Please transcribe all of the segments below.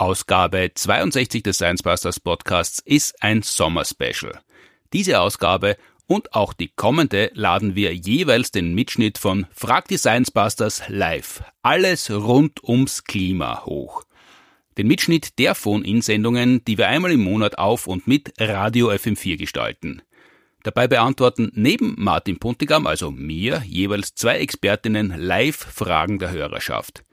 Ausgabe 62 des Science Busters Podcasts ist ein Sommerspecial. Diese Ausgabe und auch die kommende laden wir jeweils den Mitschnitt von Frag die Science Busters live. Alles rund ums Klima hoch. Den Mitschnitt der Phone-In-Sendungen, die wir einmal im Monat auf und mit Radio FM4 gestalten. Dabei beantworten neben Martin Puntigam, also mir, jeweils zwei Expertinnen live Fragen der Hörerschaft.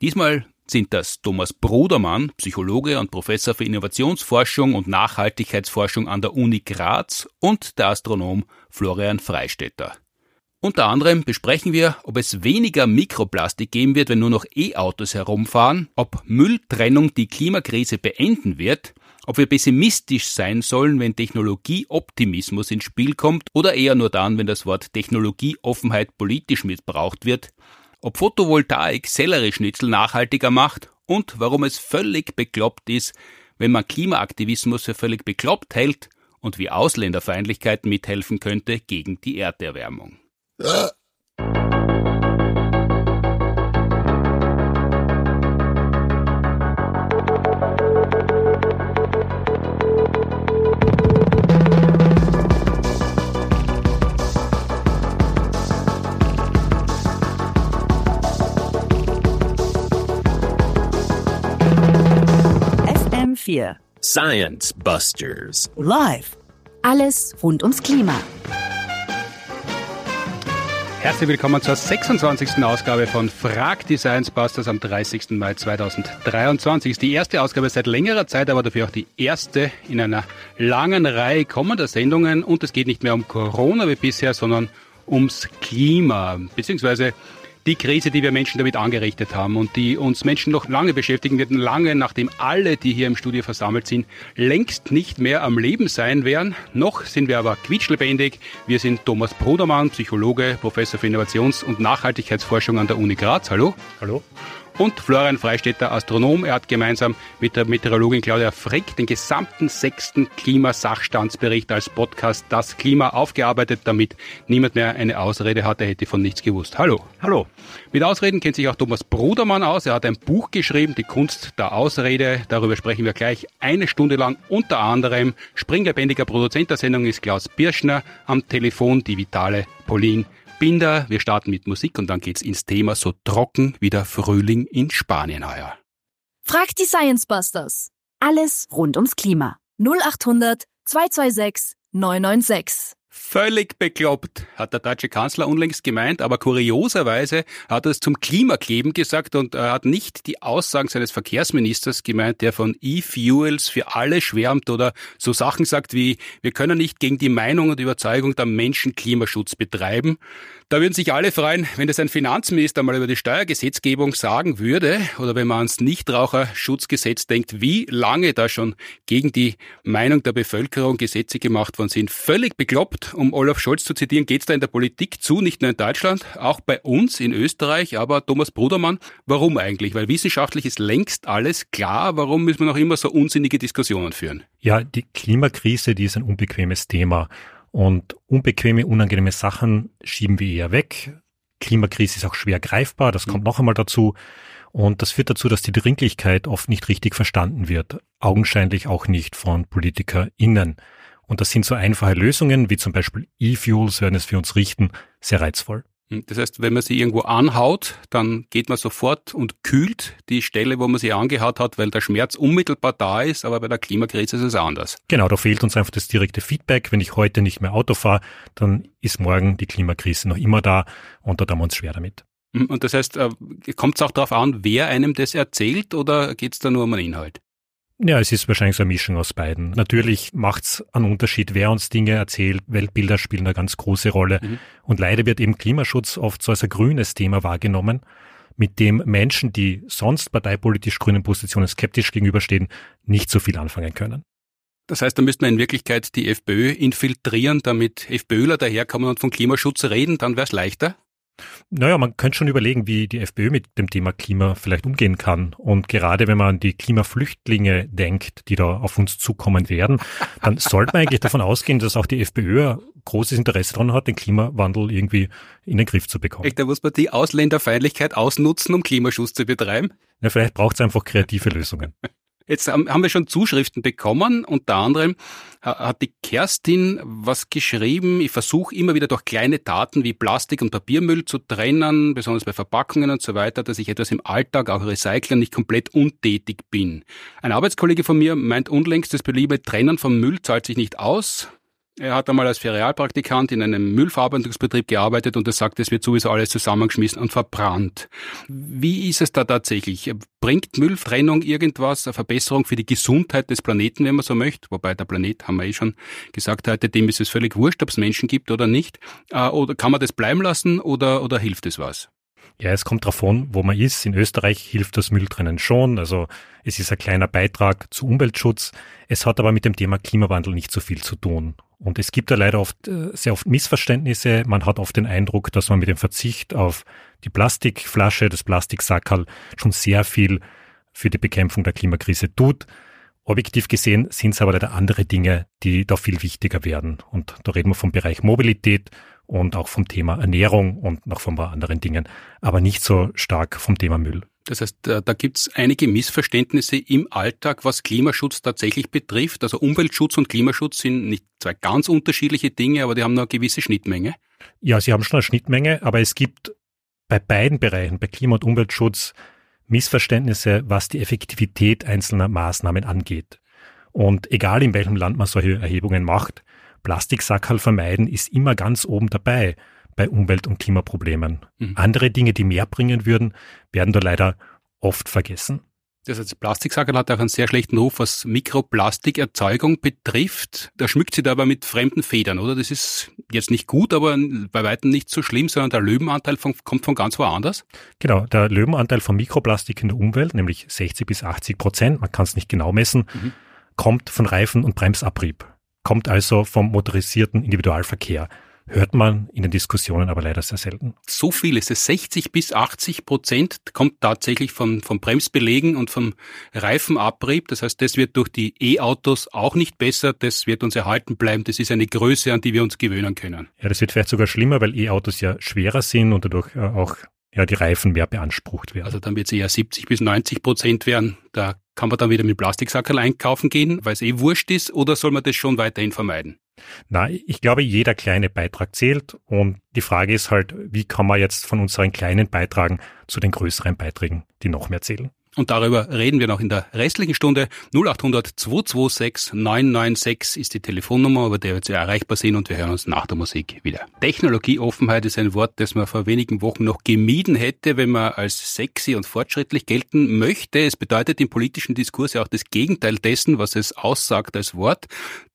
Diesmal sind das Thomas Brudermann, Psychologe und Professor für Innovationsforschung und Nachhaltigkeitsforschung an der Uni Graz und der Astronom Florian Freistetter. Unter anderem besprechen wir, ob es weniger Mikroplastik geben wird, wenn nur noch E-Autos herumfahren, ob Mülltrennung die Klimakrise beenden wird, ob wir pessimistisch sein sollen, wenn Technologieoptimismus ins Spiel kommt oder eher nur dann, wenn das Wort Technologieoffenheit politisch missbraucht wird, ob Photovoltaik Sellerieschnitzel nachhaltiger macht und warum es völlig bekloppt ist, wenn man Klimaaktivismus für völlig bekloppt hält und wie Ausländerfeindlichkeit mithelfen könnte gegen die Erderwärmung. Ja. FM4 Science Busters. Live. Alles rund ums Klima. Herzlich willkommen zur 26. Ausgabe von Frag die Science Busters am 30. Mai 2023. Ist die erste Ausgabe seit längerer Zeit, aber dafür auch die erste in einer langen Reihe kommender Sendungen. Und es geht nicht mehr um Corona wie bisher, sondern ums Klima, beziehungsweise die Krise, die wir Menschen damit angerichtet haben und die uns Menschen noch lange beschäftigen wird, lange nachdem alle, die hier im Studio versammelt sind, längst nicht mehr am Leben sein werden. Noch sind wir aber quietschlebendig. Wir sind Thomas Brudermann, Psychologe, Professor für Innovations- und Nachhaltigkeitsforschung an der Uni Graz. Hallo. Hallo und Florian Freistetter, Astronom. Er hat gemeinsam mit der Meteorologin Claudia Frick den gesamten sechsten Klimasachstandsbericht als Podcast Das Klima aufgearbeitet, damit niemand mehr eine Ausrede hat, er hätte von nichts gewusst. Hallo. Hallo. Mit Ausreden kennt sich auch Thomas Brudermann aus. Er hat ein Buch geschrieben, Die Kunst der Ausrede. Darüber sprechen wir gleich eine Stunde lang. Unter anderem springlebendiger Produzent der Sendung ist Klaus Birschner, am Telefon die vitale Pauline Binder. Wir starten mit Musik und dann geht's ins Thema so trocken wie der Frühling in Spanien heuer. Frag die Science Busters. Alles rund ums Klima. 0800 226 996. Völlig bekloppt, hat der deutsche Kanzler unlängst gemeint, aber kurioserweise hat er es zum Klimakleben gesagt und er hat nicht die Aussagen seines Verkehrsministers gemeint, der von E-Fuels für alle schwärmt oder so Sachen sagt wie, wir können nicht gegen die Meinung und Überzeugung der Menschen Klimaschutz betreiben. Da würden sich alle freuen, wenn das ein Finanzminister mal über die Steuergesetzgebung sagen würde oder wenn man ans Nichtraucherschutzgesetz denkt, wie lange da schon gegen die Meinung der Bevölkerung Gesetze gemacht worden sind. Völlig bekloppt, um Olaf Scholz zu zitieren, geht es da in der Politik zu, nicht nur in Deutschland, auch bei uns in Österreich, aber Thomas Brudermann, warum eigentlich? Weil wissenschaftlich ist längst alles klar, warum müssen wir noch immer so unsinnige Diskussionen führen? Ja, die Klimakrise, die ist ein unbequemes Thema. Und unbequeme, unangenehme Sachen schieben wir eher weg. Klimakrise ist auch schwer greifbar, das kommt mhm. noch einmal dazu. Und das führt dazu, dass die Dringlichkeit oft nicht richtig verstanden wird, augenscheinlich auch nicht von PolitikerInnen. Und das sind so einfache Lösungen, wie zum Beispiel E-Fuels, werden es für uns richten, sehr reizvoll. Hm, das heißt, wenn man sie irgendwo anhaut, dann geht man sofort und kühlt die Stelle, wo man sie angehaut hat, weil der Schmerz unmittelbar da ist, aber bei der Klimakrise ist es anders. Genau, da fehlt uns einfach das direkte Feedback. Wenn ich heute nicht mehr Auto fahre, dann ist morgen die Klimakrise noch immer da und da haben wir uns schwer damit. Hm, und das heißt, äh, kommt es auch darauf an, wer einem das erzählt oder geht es da nur um den Inhalt? Ja, es ist wahrscheinlich so eine Mischung aus beiden. Natürlich macht's einen Unterschied, wer uns Dinge erzählt. Weltbilder spielen eine ganz große Rolle. Mhm. Und leider wird eben Klimaschutz oft so als ein grünes Thema wahrgenommen, mit dem Menschen, die sonst parteipolitisch grünen Positionen skeptisch gegenüberstehen, nicht so viel anfangen können. Das heißt, da müsste man in Wirklichkeit die FPÖ infiltrieren, damit FPÖler daherkommen und von Klimaschutz reden, dann wäre es leichter? Naja, man könnte schon überlegen, wie die FPÖ mit dem Thema Klima vielleicht umgehen kann. Und gerade wenn man an die Klimaflüchtlinge denkt, die da auf uns zukommen werden, dann sollte man eigentlich davon ausgehen, dass auch die FPÖ großes Interesse daran hat, den Klimawandel irgendwie in den Griff zu bekommen. Echt, da muss man die Ausländerfeindlichkeit ausnutzen, um Klimaschutz zu betreiben? Ja, vielleicht braucht es einfach kreative Lösungen. Jetzt haben wir schon Zuschriften bekommen. Unter anderem hat die Kerstin was geschrieben. Ich versuche immer wieder durch kleine Taten wie Plastik und Papiermüll zu trennen, besonders bei Verpackungen und so weiter, dass ich etwas im Alltag auch recyceln nicht komplett untätig bin. Ein Arbeitskollege von mir meint unlängst, das beliebe Trennen vom Müll zahlt sich nicht aus. Er hat einmal als Ferialpraktikant in einem Müllverarbeitungsbetrieb gearbeitet und er sagt, es wird sowieso alles zusammengeschmissen und verbrannt. Wie ist es da tatsächlich? Bringt Mülltrennung irgendwas, eine Verbesserung für die Gesundheit des Planeten, wenn man so möchte? Wobei der Planet, haben wir eh schon gesagt heute, dem ist es völlig wurscht, ob es Menschen gibt oder nicht. Äh, oder kann man das bleiben lassen oder, oder hilft es was? Ja, es kommt darauf an, wo man ist. In Österreich hilft das Mülltrennen schon. Also es ist ein kleiner Beitrag zu Umweltschutz. Es hat aber mit dem Thema Klimawandel nicht so viel zu tun. Und es gibt da leider oft, äh, sehr oft Missverständnisse. Man hat oft den Eindruck, dass man mit dem Verzicht auf die Plastikflasche, das Plastiksackerl schon sehr viel für die Bekämpfung der Klimakrise tut. Objektiv gesehen sind es aber leider andere Dinge, die da viel wichtiger werden. Und da reden wir vom Bereich Mobilität und auch vom Thema Ernährung und noch von ein paar anderen Dingen, aber nicht so stark vom Thema Müll. Das heißt, da, da gibt es einige Missverständnisse im Alltag, was Klimaschutz tatsächlich betrifft. Also Umweltschutz und Klimaschutz sind nicht zwei ganz unterschiedliche Dinge, aber die haben eine gewisse Schnittmenge. Ja, sie haben schon eine Schnittmenge, aber es gibt bei beiden Bereichen, bei Klima- und Umweltschutz, Missverständnisse, was die Effektivität einzelner Maßnahmen angeht. Und egal in welchem Land man solche Erhebungen macht, Plastiksackerl vermeiden ist immer ganz oben dabei bei Umwelt- und Klimaproblemen. Mhm. Andere Dinge, die mehr bringen würden, werden da leider oft vergessen. Das heißt, Plastiksackerl hat auch einen sehr schlechten Ruf, was Mikroplastikerzeugung betrifft. Da schmückt sie da aber mit fremden Federn, oder? Das ist jetzt nicht gut, aber bei weitem nicht so schlimm, sondern der Löwenanteil von, kommt von ganz woanders. Genau, der Löwenanteil von Mikroplastik in der Umwelt, nämlich 60 bis 80 Prozent, man kann es nicht genau messen, mhm. kommt von Reifen- und Bremsabrieb kommt also vom motorisierten Individualverkehr. Hört man in den Diskussionen aber leider sehr selten. So viel ist es. 60 bis 80 Prozent kommt tatsächlich von, von Bremsbelegen und vom Reifenabrieb. Das heißt, das wird durch die E-Autos auch nicht besser. Das wird uns erhalten bleiben. Das ist eine Größe, an die wir uns gewöhnen können. Ja, das wird vielleicht sogar schlimmer, weil E-Autos ja schwerer sind und dadurch äh, auch ja, die Reifen mehr beansprucht werden. Also dann wird es eher 70 bis 90 Prozent werden. Da kann man dann wieder mit Plastiksackerl einkaufen gehen, weil es eh wurscht ist, oder soll man das schon weiterhin vermeiden? Na, ich glaube, jeder kleine Beitrag zählt und die Frage ist halt, wie kann man jetzt von unseren kleinen Beitragen zu den größeren Beiträgen, die noch mehr zählen? Und darüber reden wir noch in der restlichen Stunde. 0800 226 996 ist die Telefonnummer, über der wir erreichbar sind und wir hören uns nach der Musik wieder. Technologieoffenheit ist ein Wort, das man vor wenigen Wochen noch gemieden hätte, wenn man als sexy und fortschrittlich gelten möchte. Es bedeutet im politischen Diskurs ja auch das Gegenteil dessen, was es aussagt als Wort.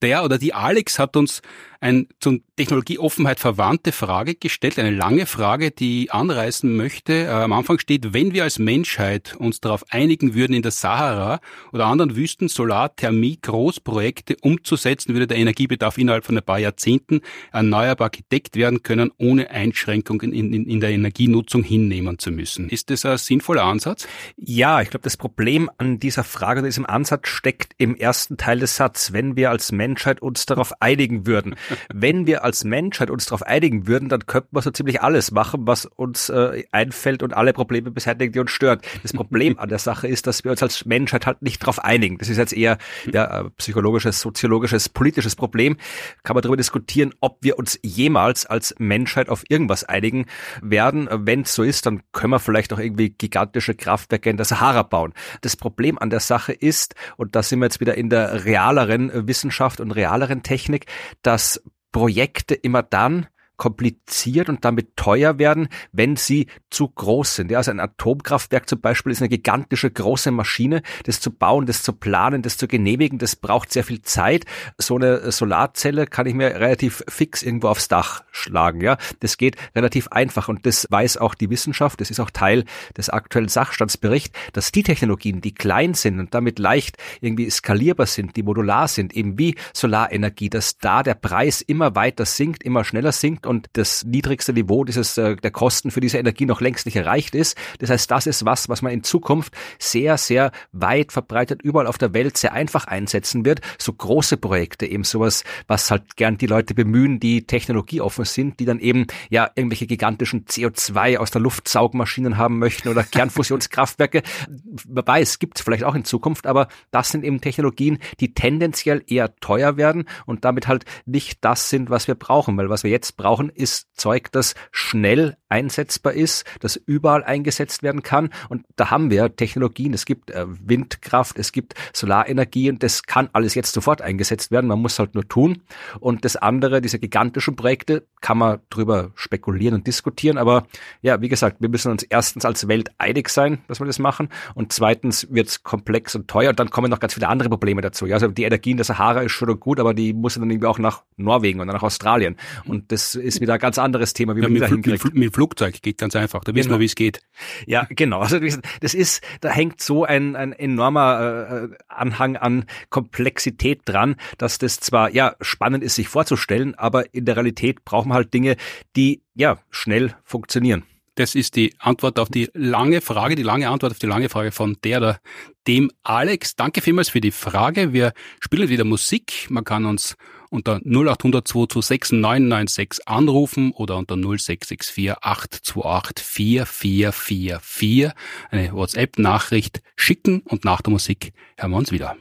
Der oder die Alex hat uns ein zum Technologieoffenheit verwandte Frage gestellt, eine lange Frage, die anreißen möchte. Äh, am Anfang steht, wenn wir als Menschheit uns darauf einigen würden, in der Sahara oder anderen Wüsten Solarthermie-Großprojekte umzusetzen, würde der Energiebedarf innerhalb von ein paar Jahrzehnten erneuerbar gedeckt werden können, ohne Einschränkungen in, in, in der Energienutzung hinnehmen zu müssen. Ist das ein sinnvoller Ansatz? Ja, ich glaube, das Problem an dieser Frage, diesem Ansatz steckt im ersten Teil des Satzes, wenn wir als Menschheit uns darauf einigen würden wenn wir als Menschheit uns darauf einigen würden, dann könnten wir so ziemlich alles machen, was uns äh, einfällt und alle Probleme beseitigen, die uns stören. Das Problem an der Sache ist, dass wir uns als Menschheit halt nicht darauf einigen. Das ist jetzt eher ja, psychologisches, soziologisches, politisches Problem. Kann man darüber diskutieren, ob wir uns jemals als Menschheit auf irgendwas einigen werden. Wenn es so ist, dann können wir vielleicht auch irgendwie gigantische Kraftwerke in der Sahara bauen. Das Problem an der Sache ist, und da sind wir jetzt wieder in der realeren Wissenschaft und realeren Technik, dass Projekte immer dann kompliziert und damit teuer werden, wenn sie zu groß sind. Ja, also ein Atomkraftwerk zum Beispiel ist eine gigantische große Maschine. Das zu bauen, das zu planen, das zu genehmigen, das braucht sehr viel Zeit. So eine Solarzelle kann ich mir relativ fix irgendwo aufs Dach schlagen. Ja, das geht relativ einfach und das weiß auch die Wissenschaft. Das ist auch Teil des aktuellen Sachstandsberichts, dass die Technologien, die klein sind und damit leicht irgendwie skalierbar sind, die modular sind, eben wie Solarenergie, dass da der Preis immer weiter sinkt, immer schneller sinkt und das niedrigste Niveau dieses, äh, der Kosten für diese Energie noch längst nicht erreicht ist. Das heißt, das ist was, was man in Zukunft sehr, sehr weit verbreitet überall auf der Welt sehr einfach einsetzen wird. So große Projekte, eben sowas, was halt gern die Leute bemühen, die technologieoffen sind, die dann eben ja irgendwelche gigantischen CO2 aus der Luft Saugmaschinen haben möchten oder Kernfusionskraftwerke. Wer weiß, gibt es vielleicht auch in Zukunft, aber das sind eben Technologien, die tendenziell eher teuer werden und damit halt nicht das sind, was wir brauchen, weil was wir jetzt brauchen, ist Zeug, das schnell einsetzbar ist, das überall eingesetzt werden kann. Und da haben wir Technologien, es gibt äh, Windkraft, es gibt Solarenergie und das kann alles jetzt sofort eingesetzt werden, man muss halt nur tun. Und das andere, diese gigantischen Projekte, kann man drüber spekulieren und diskutieren, aber ja, wie gesagt, wir müssen uns erstens als Welt einig sein, dass wir das machen. Und zweitens wird es komplex und teuer. Und dann kommen noch ganz viele andere Probleme dazu. Ja, also die Energie in der Sahara ist schon gut, aber die muss dann irgendwie auch nach Norwegen und nach Australien. Und das ist wieder ein ganz anderes Thema, wie ja, man mit, hinkriegt. Mit, mit Flugzeug geht ganz einfach, da wissen Genau. wir, wie es geht. Ja, genau. Also das ist, da hängt so ein, ein enormer äh, Anhang an Komplexität dran, dass das zwar ja spannend ist, sich vorzustellen, aber in der Realität brauchen wir halt Dinge, die ja schnell funktionieren. Das ist die Antwort auf die lange Frage, die lange Antwort auf die lange Frage von der oder dem Alex. Danke vielmals für die Frage. Wir spielen wieder Musik. Man kann uns unter 0800 226 996 anrufen oder unter 0664 828 4444 eine WhatsApp-Nachricht schicken und nach der Musik hören wir uns wieder.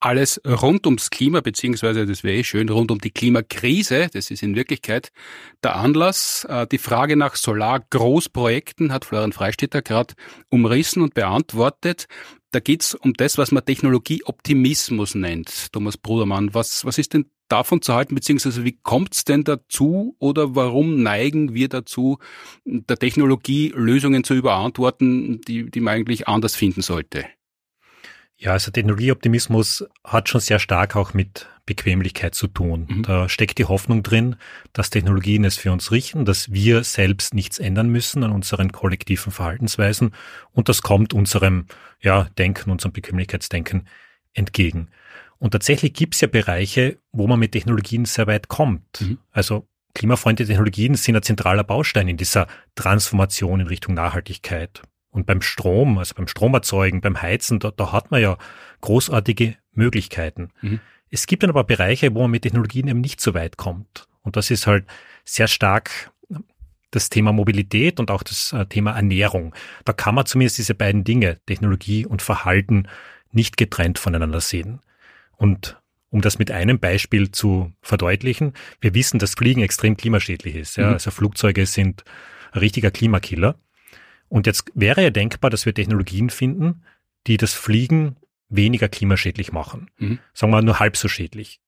Alles rund ums Klima, beziehungsweise das wäre eh schön, rund um die Klimakrise. Das ist in Wirklichkeit der Anlass. Äh, Die Frage nach Solargroßprojekten hat Florian Freistetter gerade umrissen und beantwortet. Da geht's um das, was man Technologieoptimismus nennt. Thomas Brudermann, was, was ist denn davon zu halten, beziehungsweise wie kommt's denn dazu oder warum neigen wir dazu, der Technologie Lösungen zu überantworten, die, die man eigentlich anders finden sollte? Ja, also Technologieoptimismus hat schon sehr stark auch mit Bequemlichkeit zu tun. Mhm. Da steckt die Hoffnung drin, dass Technologien es für uns richten, dass wir selbst nichts ändern müssen an unseren kollektiven Verhaltensweisen und das kommt unserem ja, Denken, unserem Bequemlichkeitsdenken entgegen. Und tatsächlich gibt es ja Bereiche, wo man mit Technologien sehr weit kommt. Mhm. Also klimafreundliche Technologien sind ein zentraler Baustein in dieser Transformation in Richtung Nachhaltigkeit. Und beim Strom, also beim Stromerzeugen, beim Heizen, da, da hat man ja großartige Möglichkeiten. Mhm. Es gibt dann aber Bereiche, wo man mit Technologien eben nicht so weit kommt. Und das ist halt sehr stark das Thema Mobilität und auch das äh, Thema Ernährung. Da kann man zumindest diese beiden Dinge, Technologie und Verhalten, nicht getrennt voneinander sehen. Und um das mit einem Beispiel zu verdeutlichen, wir wissen, dass Fliegen extrem klimaschädlich ist. Ja? Mhm. Also Flugzeuge sind ein richtiger Klimakiller. Und jetzt wäre ja denkbar, dass wir Technologien finden, die das Fliegen weniger klimaschädlich machen. Mhm. Sagen wir nur halb so schädlich.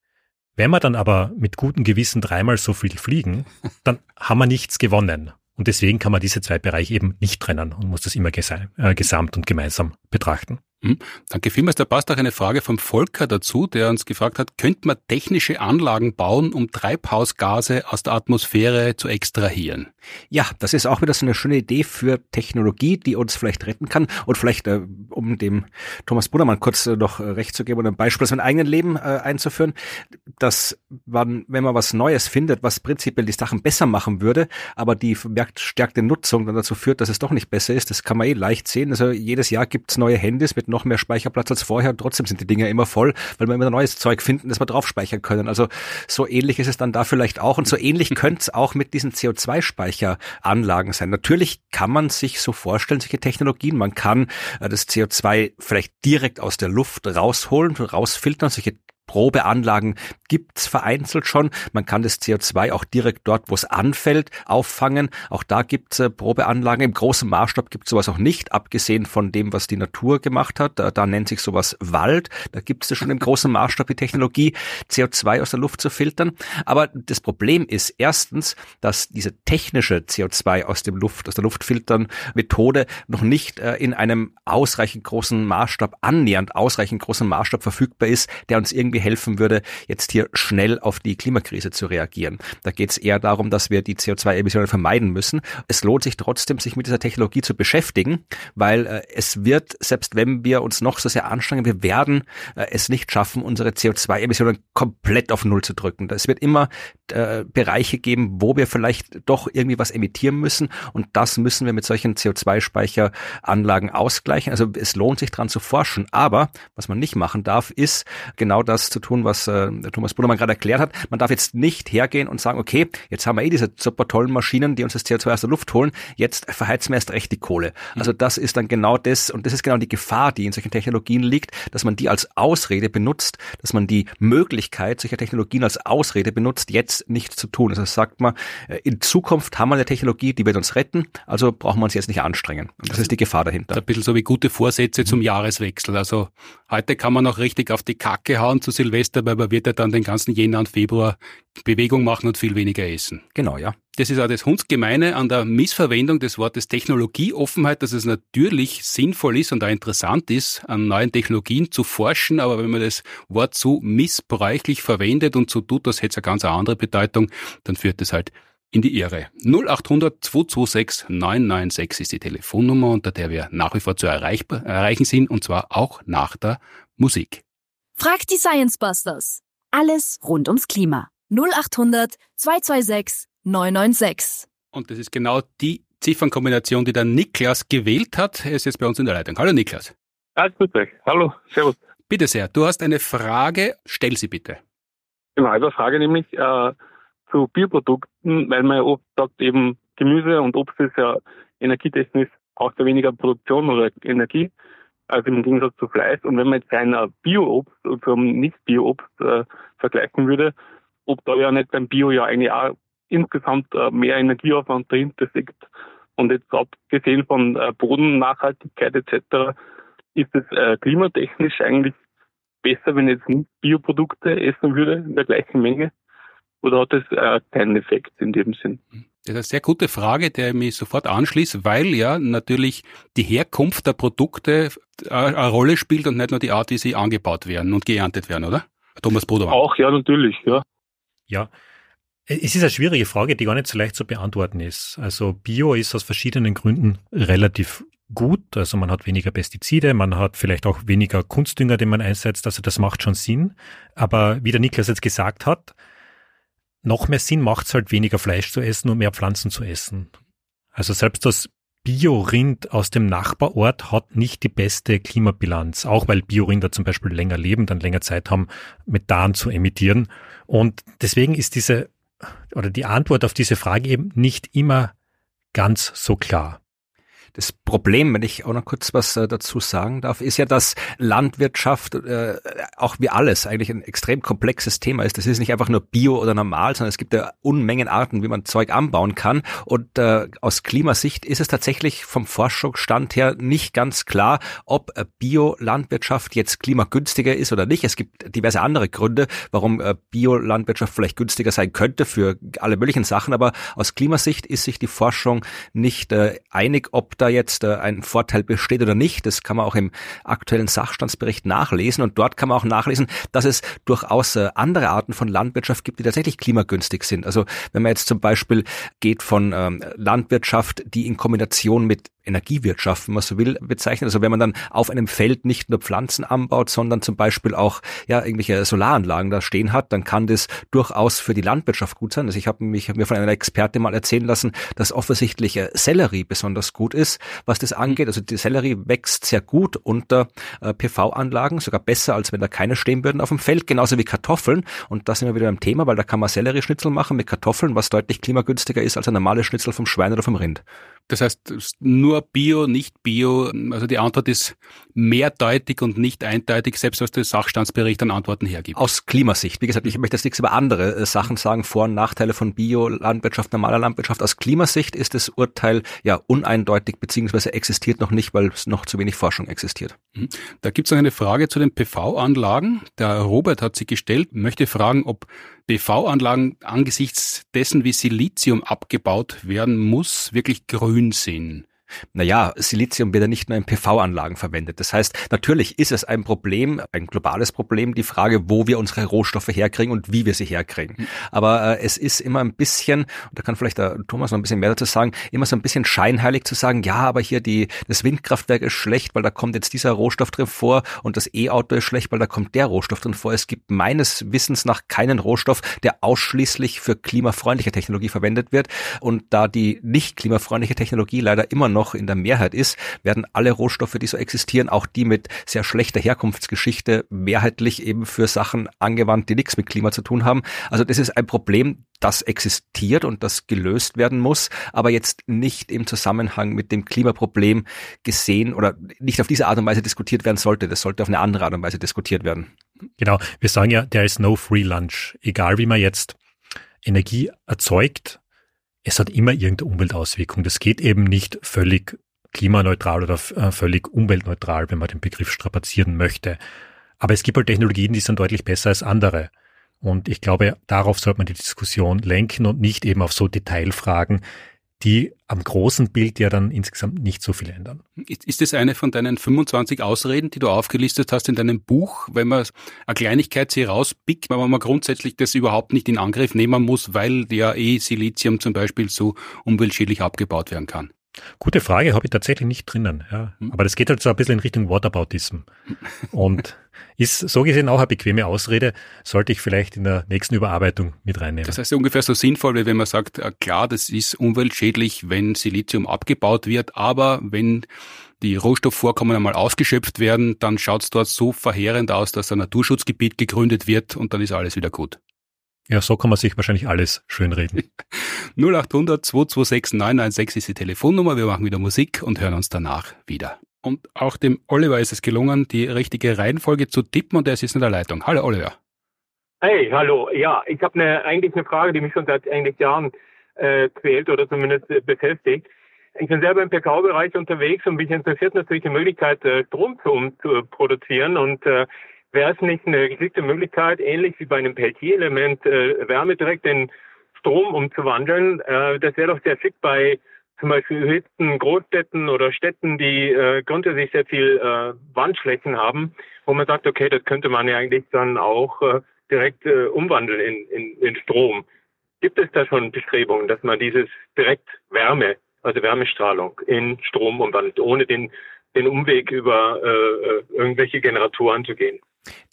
Wenn wir dann aber mit gutem Gewissen dreimal so viel fliegen, dann haben wir nichts gewonnen. Und deswegen kann man diese zwei Bereiche eben nicht trennen und muss das immer gesa äh, gesamt und gemeinsam betrachten. Hm, Danke vielmals. Da passt auch eine Frage vom Volker dazu, der uns gefragt hat, könnte man technische Anlagen bauen, um Treibhausgase aus der Atmosphäre zu extrahieren? Ja, das ist auch wieder so eine schöne Idee für Technologie, die uns vielleicht retten kann. Und vielleicht, äh, um dem Thomas Brunnermann kurz äh, noch äh, recht zu geben und ein Beispiel aus meinem eigenen Leben äh, einzuführen, dass man, wenn man was Neues findet, was prinzipiell die Sachen besser machen würde, aber die verstärkte Nutzung dann dazu führt, dass es doch nicht besser ist, das kann man eh leicht sehen. Also jedes Jahr gibt's neue Handys mit noch mehr Speicherplatz als vorher trotzdem sind die Dinger immer voll, weil wir immer neues Zeug finden, das wir drauf speichern können. Also so ähnlich ist es dann da vielleicht auch und so ähnlich könnte es auch mit diesen CO2-Speicheranlagen sein. Natürlich kann man sich so vorstellen, solche Technologien, man kann äh, das CO2 vielleicht direkt aus der Luft rausholen, rausfiltern, solche Probeanlagen gibt's vereinzelt schon. Man kann das CO2 auch direkt dort, wo es anfällt, auffangen. Auch da gibt's äh, Probeanlagen. Im großen Maßstab gibt's sowas auch nicht, abgesehen von dem, was die Natur gemacht hat. Da, da nennt sich sowas Wald. Da gibt's ja schon im großen Maßstab die Technologie, CO2 aus der Luft zu filtern. Aber das Problem ist erstens, dass diese technische CO2 aus dem Luft, aus der Luft filtern Methode noch nicht äh, in einem ausreichend großen Maßstab, annähernd ausreichend großen Maßstab verfügbar ist, der uns irgendwie helfen würde, jetzt hier schnell auf die Klimakrise zu reagieren. Da geht es eher darum, dass wir die CO2-Emissionen vermeiden müssen. Es lohnt sich trotzdem, sich mit dieser Technologie zu beschäftigen, weil äh, es wird, selbst wenn wir uns noch so sehr anstrengen, wir werden äh, es nicht schaffen, unsere CO2-Emissionen komplett auf Null zu drücken. Es wird immer äh, Bereiche geben, wo wir vielleicht doch irgendwie was emittieren müssen und das müssen wir mit solchen CO2-Speicheranlagen ausgleichen. Also es lohnt sich dran zu forschen. Aber was man nicht machen darf, ist genau das zu tun, was äh, Thomas Brunnermann gerade erklärt hat. Man darf jetzt nicht hergehen und sagen, okay, jetzt haben wir eh diese super tollen Maschinen, die uns das CO2 aus der Luft holen, jetzt verheizen wir erst recht die Kohle. Also das ist dann genau das und das ist genau die Gefahr, die in solchen Technologien liegt, dass man die als Ausrede benutzt, dass man die Möglichkeit solcher Technologien als Ausrede benutzt, jetzt nichts zu tun. Also sagt man, äh, in Zukunft haben wir eine Technologie, die wird uns retten, also brauchen wir uns jetzt nicht anstrengen. Und das ist die Gefahr dahinter. Ein bisschen so wie gute Vorsätze zum Jahreswechsel. Also heute kann man noch richtig auf die Kacke hauen zu Silvester, weil man wird ja dann den ganzen Jänner und Februar Bewegung machen und viel weniger essen. Genau, ja. Das ist auch das Hundsgemeine an der Missverwendung des Wortes Technologieoffenheit, dass es natürlich sinnvoll ist und auch interessant ist, an neuen Technologien zu forschen, aber wenn man das Wort so missbräuchlich verwendet und so tut, das hätte es eine ganz andere Bedeutung, dann führt das halt in die Irre. 0800 226 996 ist die Telefonnummer, unter der wir nach wie vor zu erreichen sind, und zwar auch nach der Musik. Fragt die Science Busters. Alles rund ums Klima. 0800 226 996. Und das ist genau die Ziffernkombination, die der Niklas gewählt hat. Er ist jetzt bei uns in der Leitung. Hallo Niklas. Ah, grüß euch. Hallo, servus. Bitte sehr, du hast eine Frage, stell sie bitte. Genau, ich habe eine Frage nämlich äh, zu Bioprodukten, weil man ja oft sagt, eben Gemüse und Obst ist ja energietechnisch braucht ja weniger Produktion oder Energie, also im Gegensatz zu Fleisch. Und wenn man jetzt ein Bio-Obst und ein Nicht-Bio-Obst äh, vergleichen würde, ob da ja nicht beim Bio ja eigentlich auch insgesamt äh, mehr Energieaufwand dahinter steckt. Und jetzt abgesehen von äh, Bodennachhaltigkeit etc. ist es äh, klimatechnisch eigentlich besser, wenn ich jetzt nicht Bioprodukte essen würde in der gleichen Menge? Oder hat es äh, keinen Effekt in dem Sinn? Das ist eine sehr gute Frage, der mich sofort anschließt, weil ja natürlich die Herkunft der Produkte äh, eine Rolle spielt und nicht nur die Art, wie sie angebaut werden und geerntet werden, oder? Thomas Brudermann. Auch, ja, natürlich, ja. Ja, es ist eine schwierige Frage, die gar nicht so leicht zu beantworten ist. Also Bio ist aus verschiedenen Gründen relativ gut. Also man hat weniger Pestizide, man hat vielleicht auch weniger Kunstdünger, den man einsetzt. Also das macht schon Sinn. Aber wie der Niklas jetzt gesagt hat, noch mehr Sinn macht es halt weniger Fleisch zu essen und mehr Pflanzen zu essen. Also selbst das Biorind aus dem Nachbarort hat nicht die beste Klimabilanz, auch weil Biorinder zum Beispiel länger leben, dann länger Zeit haben, Methan zu emittieren. Und deswegen ist diese oder die Antwort auf diese Frage eben nicht immer ganz so klar. Das Problem, wenn ich auch noch kurz was äh, dazu sagen darf, ist ja, dass Landwirtschaft äh, auch wie alles eigentlich ein extrem komplexes Thema ist. Das ist nicht einfach nur bio oder normal, sondern es gibt ja Unmengen Arten, wie man Zeug anbauen kann. Und äh, aus Klimasicht ist es tatsächlich vom Forschungsstand her nicht ganz klar, ob äh, Biolandwirtschaft jetzt klimagünstiger ist oder nicht. Es gibt diverse andere Gründe, warum äh, Biolandwirtschaft vielleicht günstiger sein könnte für alle möglichen Sachen. Aber aus Klimasicht ist sich die Forschung nicht äh, einig, ob da jetzt äh, ein Vorteil besteht oder nicht. Das kann man auch im aktuellen Sachstandsbericht nachlesen und dort kann man auch nachlesen, dass es durchaus äh, andere Arten von Landwirtschaft gibt, die tatsächlich klimagünstig sind. Also wenn man jetzt zum Beispiel geht von ähm, Landwirtschaft, die in Kombination mit Energiewirtschaft, wenn man so will, bezeichnet. Also wenn man dann auf einem Feld nicht nur Pflanzen anbaut, sondern zum Beispiel auch ja irgendwelche Solaranlagen da stehen hat, dann kann das durchaus für die Landwirtschaft gut sein. Also ich habe mich mir von einer Expertin mal erzählen lassen, dass offensichtlich äh, Sellerie besonders gut ist, was das angeht. Also die Sellerie wächst sehr gut unter äh, PV-Anlagen, sogar besser als wenn da keine stehen würden auf dem Feld, genauso wie Kartoffeln. Und da sind wir wieder beim Thema, weil da kann man Sellerieschnitzel machen mit Kartoffeln, was deutlich klimagünstiger ist als ein normales Schnitzel vom Schwein oder vom Rind. Das heißt, nur Bio, nicht Bio. Also die Antwort ist mehrdeutig und nicht eindeutig, selbst was der Sachstandsbericht an Antworten hergibt. Aus Klimasicht. Wie gesagt, ich möchte jetzt nichts über andere äh, Sachen sagen, Vor- und Nachteile von Bio-Landwirtschaft, normaler Landwirtschaft. Aus Klimasicht ist das Urteil ja uneindeutig, beziehungsweise existiert noch nicht, weil es noch zu wenig Forschung existiert. Mhm. Da gibt es noch eine Frage zu den PV-Anlagen. Der Robert hat sie gestellt, möchte fragen, ob PV-Anlagen angesichts dessen, wie Silizium abgebaut werden muss, wirklich grün sind. Naja, Silizium wird ja nicht nur in PV-Anlagen verwendet. Das heißt, natürlich ist es ein Problem, ein globales Problem, die Frage, wo wir unsere Rohstoffe herkriegen und wie wir sie herkriegen. Mhm. Aber äh, es ist immer ein bisschen, und da kann vielleicht der Thomas noch ein bisschen mehr dazu sagen, immer so ein bisschen scheinheilig zu sagen, ja, aber hier die, das Windkraftwerk ist schlecht, weil da kommt jetzt dieser Rohstoff drin vor und das E-Auto ist schlecht, weil da kommt der Rohstoff drin vor. Es gibt meines Wissens nach keinen Rohstoff, der ausschließlich für klimafreundliche Technologie verwendet wird. Und da die nicht klimafreundliche Technologie leider immer noch in der Mehrheit ist, werden alle Rohstoffe, die so existieren, auch die mit sehr schlechter Herkunftsgeschichte, mehrheitlich eben für Sachen angewandt, die nichts mit Klima zu tun haben. Also das ist ein Problem, das existiert und das gelöst werden muss, aber jetzt nicht im Zusammenhang mit dem Klimaproblem gesehen oder nicht auf diese Art und Weise diskutiert werden sollte. Das sollte auf eine andere Art und Weise diskutiert werden. Genau. Wir sagen ja, there is no free lunch. Egal wie man jetzt Energie erzeugt, es hat immer irgendeine Umweltauswirkung. Das geht eben nicht völlig klimaneutral oder äh, völlig umweltneutral, wenn man den Begriff strapazieren möchte. Aber es gibt halt Technologien, die sind deutlich besser als andere. Und ich glaube, darauf sollte man die Diskussion lenken und nicht eben auf so Detailfragen, die am großen Bild ja dann insgesamt nicht so viel ändern. Ist, ist das eine von deinen 25 Ausreden, die du aufgelistet hast in deinem Buch, wenn man eine Kleinigkeit sie rauspickt, weil man grundsätzlich das überhaupt nicht in Angriff nehmen muss, weil ja eh Silizium zum Beispiel so umweltschädlich abgebaut werden kann? Gute Frage, habe ich tatsächlich nicht drinnen. Ja. Hm. Aber das geht halt so ein bisschen in Richtung Whataboutism. Und ist so gesehen auch eine bequeme Ausrede, sollte ich vielleicht in der nächsten Überarbeitung mit reinnehmen. Das heißt ungefähr so sinnvoll, wie wenn man sagt, äh, klar, das ist umweltschädlich, wenn Silizium abgebaut wird, aber wenn die Rohstoffvorkommen einmal ausgeschöpft werden, dann schaut es dort so verheerend aus, dass ein Naturschutzgebiet gegründet wird und dann ist alles wieder gut. Ja, so kann man sich wahrscheinlich alles schönreden. 0800 226 996 ist die Telefonnummer. Wir machen wieder Musik und hören uns danach wieder. Und auch dem Oliver ist es gelungen, die richtige Reihenfolge zu tippen und er ist in der Leitung. Hallo Oliver. Hey, hallo. Ja, ich habe eine, eigentlich eine Frage, die mich schon seit eigentlich Jahren äh, quält oder zumindest äh, beschäftigt. Ich bin selber im PKW-Bereich unterwegs und mich interessiert natürlich die Möglichkeit, äh, Strom zu, zu produzieren und äh, wäre es nicht eine geschickte Möglichkeit, ähnlich wie bei einem Peltier-Element, äh, Wärme direkt in Strom umzuwandeln. Äh, das wäre doch sehr schick bei zum Beispiel überhitzten Großstädten oder Städten, die äh, grundsätzlich sehr viel äh, Wandflächen haben, wo man sagt, okay, das könnte man ja eigentlich dann auch äh, direkt äh, umwandeln in, in, in Strom. Gibt es da schon Bestrebungen, dass man dieses direkt Wärme, also Wärmestrahlung in Strom umwandelt, ohne den den Umweg über äh, äh, irgendwelche Generatoren zu gehen.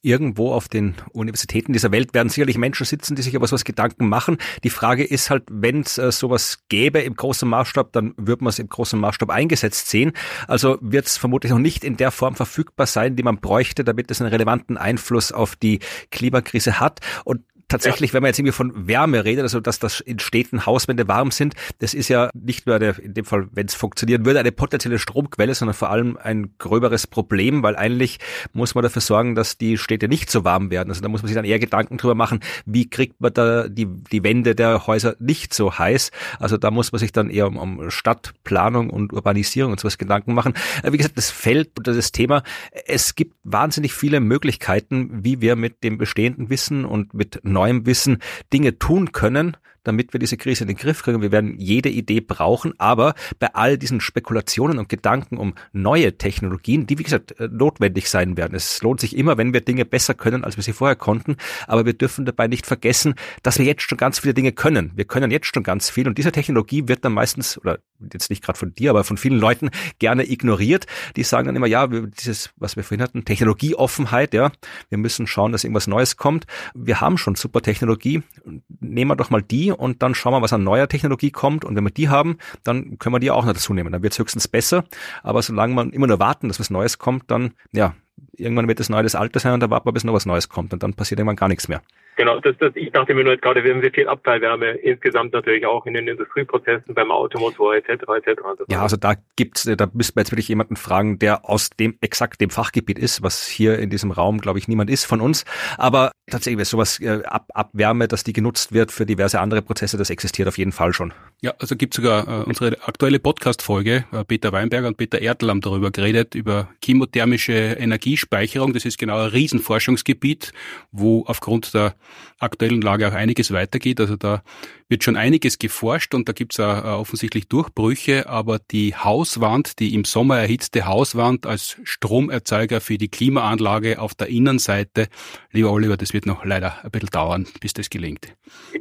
Irgendwo auf den Universitäten dieser Welt werden sicherlich Menschen sitzen, die sich über sowas Gedanken machen. Die Frage ist halt, wenn es äh, sowas gäbe im großen Maßstab, dann würde man es im großen Maßstab eingesetzt sehen. Also wird es vermutlich noch nicht in der Form verfügbar sein, die man bräuchte, damit es einen relevanten Einfluss auf die Klimakrise hat. Und tatsächlich, ja. wenn man jetzt irgendwie von Wärme redet, also dass das in Städten Hauswände warm sind, das ist ja nicht nur eine, in dem Fall, wenn es funktionieren würde, eine potenzielle Stromquelle, sondern vor allem ein gröberes Problem, weil eigentlich muss man dafür sorgen, dass die Städte nicht so warm werden. Also da muss man sich dann eher Gedanken drüber machen, wie kriegt man da die, die Wände der Häuser nicht so heiß. Also da muss man sich dann eher um, um Stadtplanung und Urbanisierung und sowas Gedanken machen. Äh, wie gesagt, das fällt unter das Thema. Es gibt wahnsinnig viele Möglichkeiten, wie wir mit dem bestehenden Wissen und mit neuem Wissen Dinge tun können, damit wir diese Krise in den Griff kriegen. Wir werden jede Idee brauchen, aber bei all diesen Spekulationen und Gedanken um neue Technologien, die wie gesagt äh, notwendig sein werden. Es lohnt sich immer, wenn wir Dinge besser können, als wir sie vorher konnten, aber wir dürfen dabei nicht vergessen, dass wir jetzt schon ganz viele Dinge können. Wir können jetzt schon ganz viel und diese Technologie wird dann meistens oder jetzt nicht gerade von dir, aber von vielen Leuten gerne ignoriert. Die sagen dann immer, ja, dieses, was wir vorhin hatten, Technologieoffenheit, ja, wir müssen schauen, dass irgendwas Neues kommt. Wir haben schon super Technologie. Nehmen wir doch mal die und dann schauen wir, was an neuer Technologie kommt. Und wenn wir die haben, dann können wir die auch noch dazu nehmen. Dann wird es höchstens besser. Aber solange man immer nur warten, dass was Neues kommt, dann, ja, irgendwann wird das Neue das Alte sein und da warten wir, bis noch was Neues kommt. Und dann passiert irgendwann gar nichts mehr. Genau, das, das, ich dachte mir nur jetzt gerade, wir haben sehr viel Abteilwärme insgesamt natürlich auch in den Industrieprozessen beim Automotor etc. etc. Ja, also da gibt's, da müsste man jetzt wirklich jemanden fragen, der aus dem exakt dem Fachgebiet ist, was hier in diesem Raum, glaube ich, niemand ist von uns. Aber tatsächlich sowas äh, Ab Abwärme, dass die genutzt wird für diverse andere Prozesse, das existiert auf jeden Fall schon. Ja, also gibt sogar äh, unsere aktuelle Podcast-Folge. Äh, Peter Weinberger und Peter Ertel haben darüber geredet, über chemothermische Energiespeicher Speicherung. Das ist genau ein Riesenforschungsgebiet, wo aufgrund der aktuellen Lage auch einiges weitergeht. Also da wird schon einiges geforscht und da gibt es offensichtlich Durchbrüche, aber die Hauswand, die im Sommer erhitzte Hauswand als Stromerzeuger für die Klimaanlage auf der Innenseite, lieber Oliver, das wird noch leider ein bisschen dauern, bis das gelingt.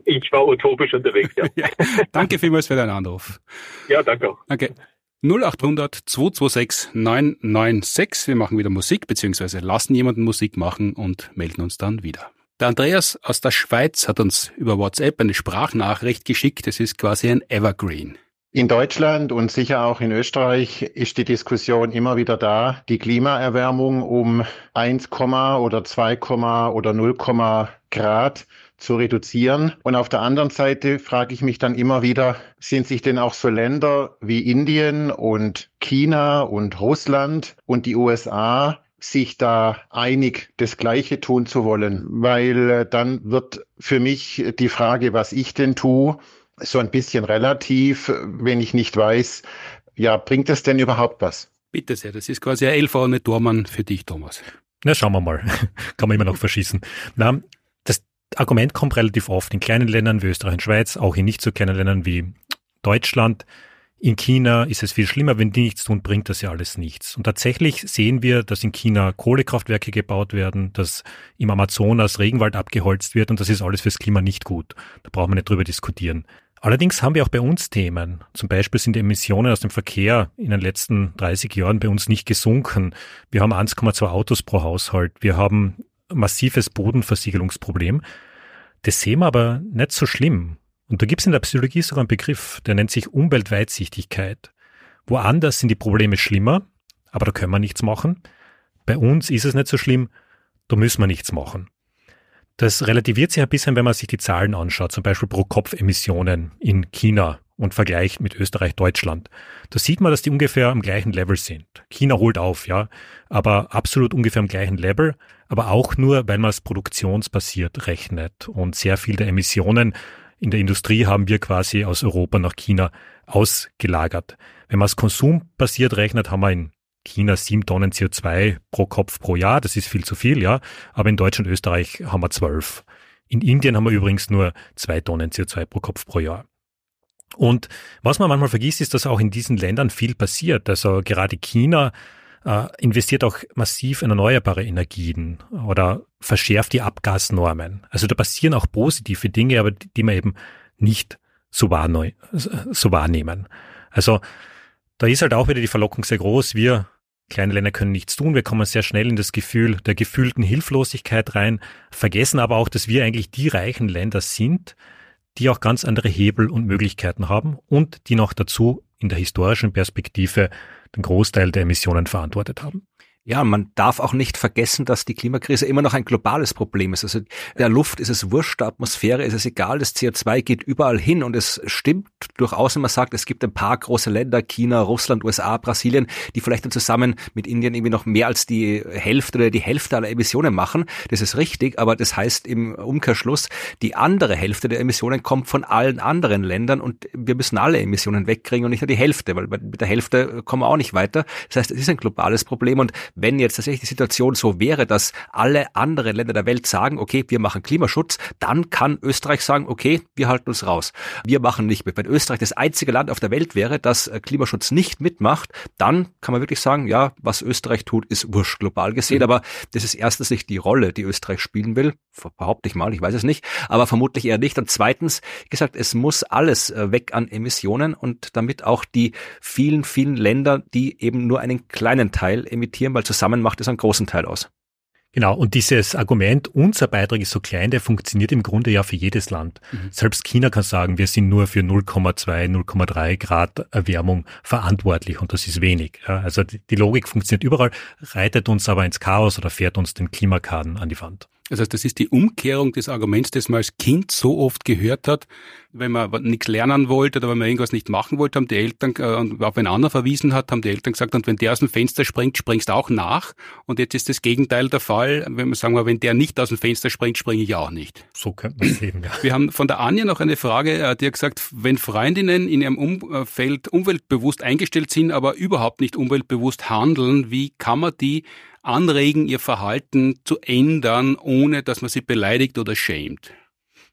Ich war utopisch unterwegs, ja. ja danke vielmals für deinen Anruf. Ja, danke auch. Danke. 0800 226 996. Wir machen wieder Musik, beziehungsweise lassen jemanden Musik machen und melden uns dann wieder. Der Andreas aus der Schweiz hat uns über WhatsApp eine Sprachnachricht geschickt. Das ist quasi ein Evergreen. In Deutschland und sicher auch in Österreich ist die Diskussion immer wieder da, die Klimaerwärmung um 1, oder 2, oder 0, Grad zu reduzieren. Und auf der anderen Seite frage ich mich dann immer wieder, sind sich denn auch so Länder wie Indien und China und Russland und die USA sich da einig das Gleiche tun zu wollen, weil äh, dann wird für mich die Frage, was ich denn tue, so ein bisschen relativ, wenn ich nicht weiß, ja, bringt es denn überhaupt was? Bitte sehr, das ist quasi ein LV ohne Tormann für dich, Thomas. Na, schauen wir mal. Kann man immer noch verschießen. Na, Argument kommt relativ oft in kleinen Ländern wie Österreich und Schweiz, auch in nicht so kleinen Ländern wie Deutschland. In China ist es viel schlimmer, wenn die nichts tun, bringt das ja alles nichts. Und tatsächlich sehen wir, dass in China Kohlekraftwerke gebaut werden, dass im Amazonas Regenwald abgeholzt wird und das ist alles fürs Klima nicht gut. Da brauchen wir nicht drüber diskutieren. Allerdings haben wir auch bei uns Themen. Zum Beispiel sind die Emissionen aus dem Verkehr in den letzten 30 Jahren bei uns nicht gesunken. Wir haben 1,2 Autos pro Haushalt. Wir haben massives Bodenversiegelungsproblem. Das sehen wir aber nicht so schlimm. Und da gibt es in der Psychologie sogar einen Begriff, der nennt sich Umweltweitsichtigkeit. Woanders sind die Probleme schlimmer, aber da können wir nichts machen. Bei uns ist es nicht so schlimm, da müssen wir nichts machen. Das relativiert sich ein bisschen, wenn man sich die Zahlen anschaut, zum Beispiel pro Kopf Emissionen in China und vergleicht mit Österreich, Deutschland. Da sieht man, dass die ungefähr am gleichen Level sind. China holt auf, ja, aber absolut ungefähr am gleichen Level, aber auch nur, weil man es produktionsbasiert rechnet. Und sehr viel der Emissionen in der Industrie haben wir quasi aus Europa nach China ausgelagert. Wenn man es konsumbasiert rechnet, haben wir in China sieben Tonnen CO2 pro Kopf pro Jahr. Das ist viel zu viel, ja. Aber in Deutschland und Österreich haben wir zwölf. In Indien haben wir übrigens nur zwei Tonnen CO2 pro Kopf pro Jahr. Und was man manchmal vergisst, ist, dass auch in diesen Ländern viel passiert. Also gerade China äh, investiert auch massiv in erneuerbare Energien oder verschärft die Abgasnormen. Also da passieren auch positive Dinge, aber die, die man eben nicht so, wahrneu, so wahrnehmen. Also da ist halt auch wieder die Verlockung sehr groß. Wir kleine Länder können nichts tun. Wir kommen sehr schnell in das Gefühl der gefühlten Hilflosigkeit rein, vergessen aber auch, dass wir eigentlich die reichen Länder sind, die auch ganz andere Hebel und Möglichkeiten haben und die noch dazu in der historischen Perspektive den Großteil der Emissionen verantwortet haben. Ja, man darf auch nicht vergessen, dass die Klimakrise immer noch ein globales Problem ist. Also der Luft ist es wurscht, der Atmosphäre ist es egal, das CO2 geht überall hin und es stimmt durchaus, wenn man sagt, es gibt ein paar große Länder, China, Russland, USA, Brasilien, die vielleicht dann zusammen mit Indien irgendwie noch mehr als die Hälfte oder die Hälfte aller Emissionen machen. Das ist richtig, aber das heißt im Umkehrschluss, die andere Hälfte der Emissionen kommt von allen anderen Ländern und wir müssen alle Emissionen wegkriegen und nicht nur die Hälfte, weil mit der Hälfte kommen wir auch nicht weiter. Das heißt, es ist ein globales Problem und wenn jetzt tatsächlich die Situation so wäre, dass alle anderen Länder der Welt sagen, okay, wir machen Klimaschutz, dann kann Österreich sagen, okay, wir halten uns raus. Wir machen nicht mit. Wenn Österreich das einzige Land auf der Welt wäre, das äh, Klimaschutz nicht mitmacht, dann kann man wirklich sagen, ja, was Österreich tut, ist wurscht global gesehen. Mhm. Aber das ist erstens nicht die Rolle, die Österreich spielen will. Behaupte ich mal, ich weiß es nicht. Aber vermutlich eher nicht. Und zweitens, wie gesagt, es muss alles äh, weg an Emissionen und damit auch die vielen, vielen Länder, die eben nur einen kleinen Teil emittieren, weil zusammen macht es einen großen Teil aus. Genau, und dieses Argument, unser Beitrag ist so klein, der funktioniert im Grunde ja für jedes Land. Mhm. Selbst China kann sagen, wir sind nur für 0,2, 0,3 Grad Erwärmung verantwortlich und das ist wenig. Ja, also die Logik funktioniert überall, reitet uns aber ins Chaos oder fährt uns den Klimakaden an die Wand. Das heißt, das ist die Umkehrung des Arguments, das man als Kind so oft gehört hat, wenn man nichts lernen wollte oder wenn man irgendwas nicht machen wollte, haben die Eltern, äh, auf einen anderen verwiesen hat, haben die Eltern gesagt, und wenn der aus dem Fenster springt, springst du auch nach. Und jetzt ist das Gegenteil der Fall. Wenn man sagen wir, wenn der nicht aus dem Fenster springt, springe ich auch nicht. So könnte man sehen, ja. Wir haben von der Anja noch eine Frage, äh, die hat gesagt, wenn Freundinnen in ihrem Umfeld umweltbewusst eingestellt sind, aber überhaupt nicht umweltbewusst handeln, wie kann man die anregen, ihr Verhalten zu ändern, ohne dass man sie beleidigt oder schämt?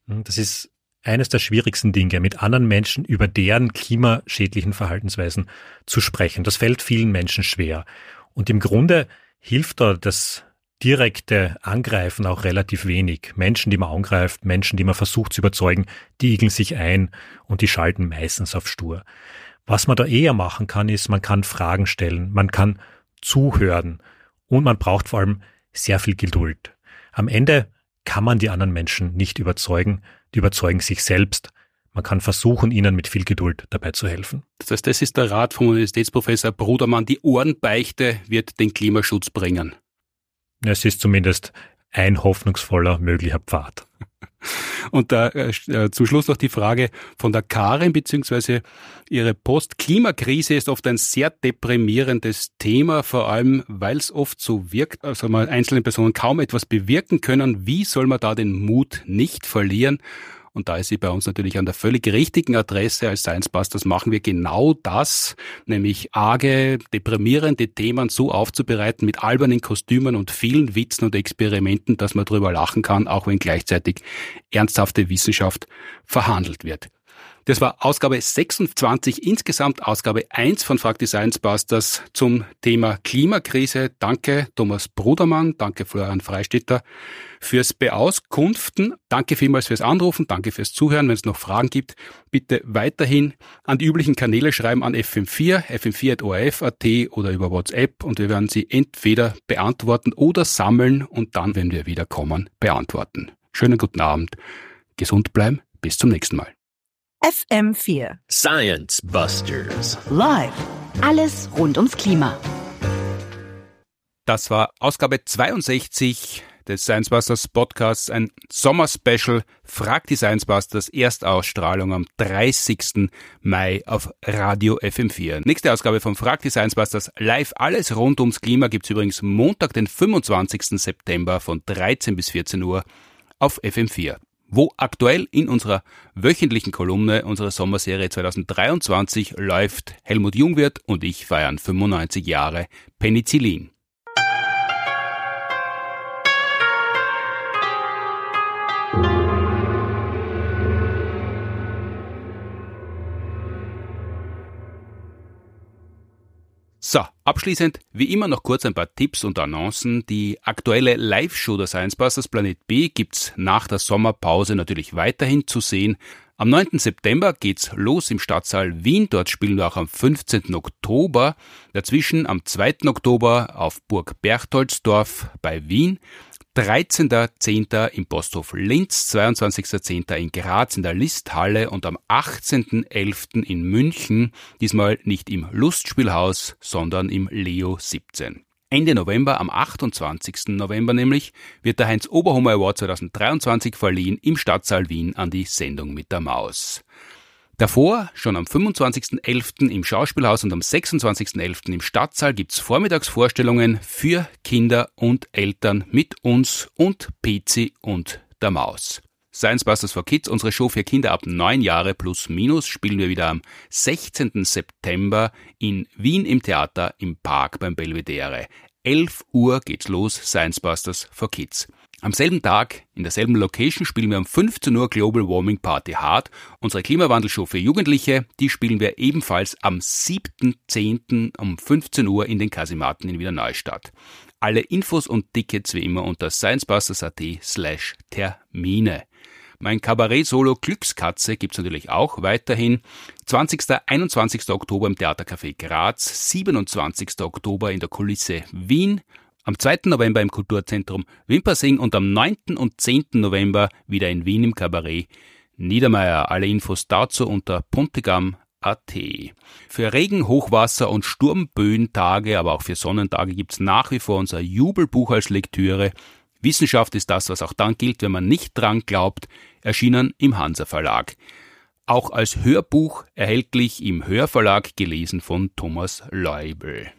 Hm, das ist eines der schwierigsten Dinge, mit anderen Menschen über deren klimaschädlichen Verhaltensweisen zu sprechen. Das fällt vielen Menschen schwer. Und im Grunde hilft da das direkte Angreifen auch relativ wenig. Menschen, die man angreift, Menschen, die man versucht zu überzeugen, die igeln sich ein und die schalten meistens auf stur. Was man da eher machen kann, ist, man kann Fragen stellen, man kann zuhören und man braucht vor allem sehr viel Geduld. Am Ende kann man die anderen Menschen nicht überzeugen, die überzeugen sich selbst. Man kann versuchen, ihnen mit viel Geduld dabei zu helfen. Das heißt, das ist der Rat vom Universitätsprofessor Brudermann. Die Ohrenbeichte wird den Klimaschutz bringen. Es ist zumindest ein hoffnungsvoller möglicher Pfad. Und da äh, äh, zum Schluss noch die Frage von der Karin beziehungsweise ihre Post-Klimakrise ist oft ein sehr deprimierendes Thema, vor allem weil es oft so wirkt, als mal einzelne Personen kaum etwas bewirken können. Wie soll man da den Mut nicht verlieren? Und da ist sie bei uns natürlich an der völlig richtigen Adresse. Als Science Busters machen wir genau das, nämlich arge, deprimierende Themen so aufzubereiten mit albernen Kostümen und vielen Witzen und Experimenten, dass man drüber lachen kann, auch wenn gleichzeitig ernsthafte Wissenschaft verhandelt wird. Das war Ausgabe 26 insgesamt, Ausgabe 1 von Frag Science Busters zum Thema Klimakrise. Danke Thomas Brudermann, danke Florian Freistetter fürs Beauskunften. Danke vielmals fürs Anrufen, danke fürs Zuhören. Wenn es noch Fragen gibt, bitte weiterhin an die üblichen Kanäle schreiben an FM4, fm4.orf.at oder über WhatsApp und wir werden sie entweder beantworten oder sammeln und dann, wenn wir wieder kommen, beantworten. Schönen guten Abend, gesund bleiben, bis zum nächsten Mal. FM4. Science Busters. Live. Alles rund ums Klima. Das war Ausgabe 62 des Science Busters Podcasts, ein Sommerspecial. Frag die Science Busters, Erstausstrahlung am 30. Mai auf Radio FM4. Nächste Ausgabe von Frag die Science Busters live. Alles rund ums Klima gibt's übrigens Montag, den 25. September von 13 bis 14 Uhr auf FM4 wo aktuell in unserer wöchentlichen Kolumne unserer Sommerserie 2023 läuft Helmut Jungwirth und ich feiern 95 Jahre Penicillin. So, abschließend wie immer noch kurz ein paar Tipps und Annoncen. Die aktuelle Live-Show der Science Busters Planet B gibt's nach der Sommerpause natürlich weiterhin zu sehen. Am 9. September geht's los im Stadtsaal Wien. Dort spielen wir auch am 15. Oktober. Dazwischen am 2. Oktober auf Burg Berchtoldsdorf bei Wien. 13.10. im Posthof Linz, 22.10. in Graz in der Listhalle und am 18.11. in München, diesmal nicht im Lustspielhaus, sondern im Leo 17. Ende November, am 28. November nämlich, wird der Heinz Oberhummer Award 2023 verliehen im Stadtsaal Wien an die Sendung mit der Maus. Davor, schon am 25.11. im Schauspielhaus und am 26.11. im Stadtsaal gibt's Vormittagsvorstellungen für Kinder und Eltern mit uns und Pezi und der Maus. Science Busters for Kids, unsere Show für Kinder ab neun Jahre plus minus, spielen wir wieder am 16. September in Wien im Theater im Park beim Belvedere. 11 Uhr geht's los, Science Busters for Kids. Am selben Tag, in derselben Location, spielen wir um 15 Uhr Global Warming Party Hard, unsere Klimawandelshow für Jugendliche. Die spielen wir ebenfalls am 7.10. um 15 Uhr in den Kasimaten in Wiener Neustadt. Alle Infos und Tickets wie immer unter sciencebusters.at slash Termine. Mein Kabarett-Solo Glückskatze gibt's natürlich auch weiterhin. 20. 21. Oktober im Theatercafé Graz, 27. Oktober in der Kulisse Wien, am 2. November im Kulturzentrum Wimpersing und am 9. und 10. November wieder in Wien im Kabarett Niedermeyer. Alle Infos dazu unter puntigam.at. Für Regen, Hochwasser und Sturmböentage, aber auch für Sonnentage gibt's nach wie vor unser Jubelbuch als Lektüre. Wissenschaft ist das, was auch dann gilt, wenn man nicht dran glaubt, erschienen im Hansa Verlag. Auch als Hörbuch erhältlich im Hörverlag gelesen von Thomas Leubel.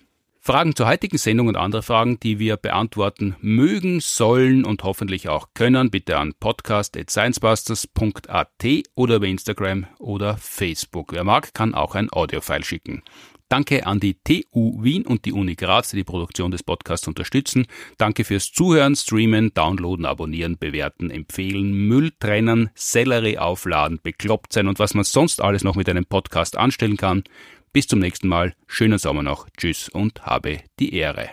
Fragen zur heutigen Sendung und andere Fragen, die wir beantworten mögen, sollen und hoffentlich auch können, bitte an podcast.sciencebusters.at oder über Instagram oder Facebook. Wer mag, kann auch ein Audiofile schicken. Danke an die TU Wien und die Uni Graz, die die Produktion des Podcasts unterstützen. Danke fürs Zuhören, Streamen, Downloaden, Abonnieren, Bewerten, Empfehlen, Müll trennen, Sellerie aufladen, bekloppt sein und was man sonst alles noch mit einem Podcast anstellen kann. Bis zum nächsten Mal. Schönen Sommer noch. Tschüss und habe die Ehre.